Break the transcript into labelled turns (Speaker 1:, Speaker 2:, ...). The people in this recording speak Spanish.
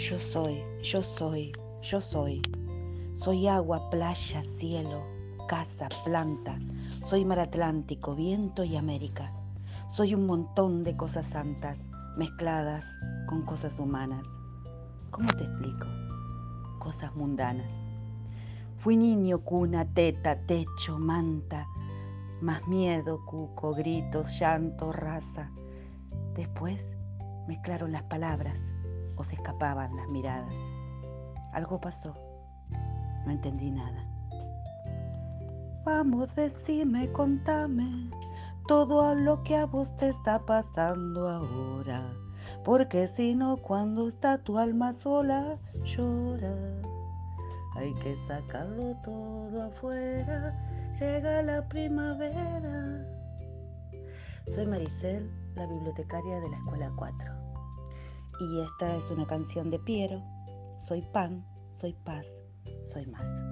Speaker 1: Yo soy, yo soy, yo soy. Soy agua, playa, cielo, casa, planta. Soy mar Atlántico, viento y América. Soy un montón de cosas santas mezcladas con cosas humanas. ¿Cómo te explico? Cosas mundanas. Fui niño, cuna, teta, techo, manta, más miedo, cuco, gritos, llanto, raza. Después mezclaron las palabras o se escapaban las miradas. Algo pasó. No entendí nada. Vamos, decime, contame todo a lo que a vos te está pasando ahora. Porque si no, cuando está tu alma sola, llora. Hay que sacarlo todo afuera, llega la primavera. Soy Maricel, la bibliotecaria de la Escuela 4. Y esta es una canción de Piero. Soy pan, soy paz, soy más.